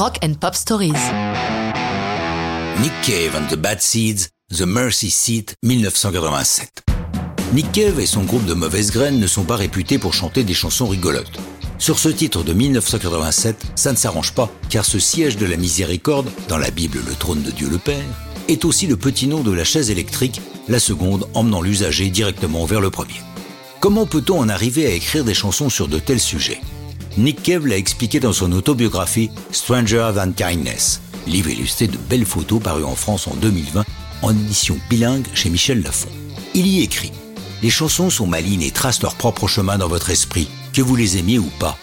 Rock and Pop Stories. Nick Cave and the Bad Seeds, The Mercy Seat, 1987. Nick Cave et son groupe de mauvaises graines ne sont pas réputés pour chanter des chansons rigolotes. Sur ce titre de 1987, ça ne s'arrange pas, car ce siège de la miséricorde, dans la Bible le trône de Dieu le Père, est aussi le petit nom de la chaise électrique, la seconde emmenant l'usager directement vers le premier. Comment peut-on en arriver à écrire des chansons sur de tels sujets? Nick Cave l'a expliqué dans son autobiographie Stranger Than Kindness, livre illustré de belles photos paru en France en 2020 en édition bilingue chez Michel Lafon. Il y écrit Les chansons sont malignes et tracent leur propre chemin dans votre esprit, que vous les aimiez ou pas.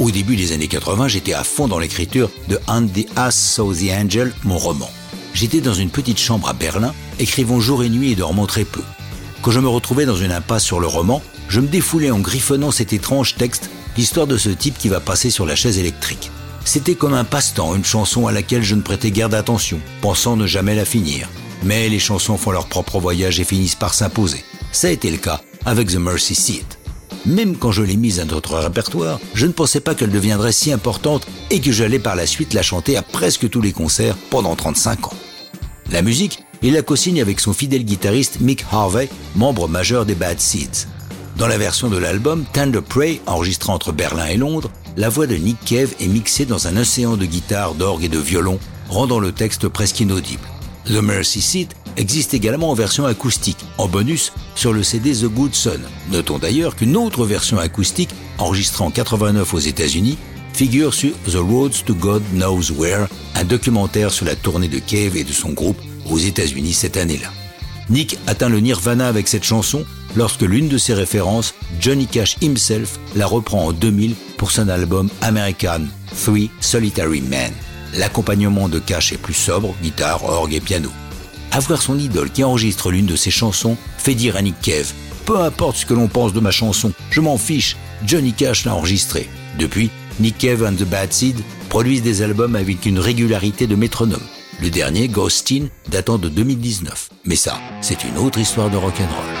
Au début des années 80, j'étais à fond dans l'écriture de And the Ass Saw the Angel, mon roman. J'étais dans une petite chambre à Berlin, écrivant jour et nuit et dormant très peu. Quand je me retrouvais dans une impasse sur le roman, je me défoulais en griffonnant cet étrange texte, l'histoire de ce type qui va passer sur la chaise électrique. C'était comme un passe-temps, une chanson à laquelle je ne prêtais guère d'attention, pensant ne jamais la finir. Mais les chansons font leur propre voyage et finissent par s'imposer. Ça a été le cas avec The Mercy Seat. Même quand je l'ai mise à notre répertoire, je ne pensais pas qu'elle deviendrait si importante et que j'allais par la suite la chanter à presque tous les concerts pendant 35 ans. La musique, il la co-signe avec son fidèle guitariste Mick Harvey, membre majeur des Bad Seeds. Dans la version de l'album Tender Prey, enregistrée entre Berlin et Londres, la voix de Nick Cave est mixée dans un océan de guitare, d'orgue et de violon, rendant le texte presque inaudible. The Mercy Seat existe également en version acoustique, en bonus sur le CD The Good Son. Notons d'ailleurs qu'une autre version acoustique, enregistrée en 89 aux États-Unis, figure sur The Roads to God Knows Where, un documentaire sur la tournée de Cave et de son groupe aux États-Unis cette année-là. Nick atteint le nirvana avec cette chanson lorsque l'une de ses références, Johnny Cash himself, la reprend en 2000 pour son album American Three Solitary Men. L'accompagnement de Cash est plus sobre, guitare, orgue et piano. Avoir son idole qui enregistre l'une de ses chansons fait dire à Nick Cave Peu importe ce que l'on pense de ma chanson, je m'en fiche, Johnny Cash l'a enregistré. Depuis, Nick Cave and the Bad Seed produisent des albums avec une régularité de métronome. Le dernier, Ghostin, datant de 2019. Mais ça, c'est une autre histoire de rock'n'roll.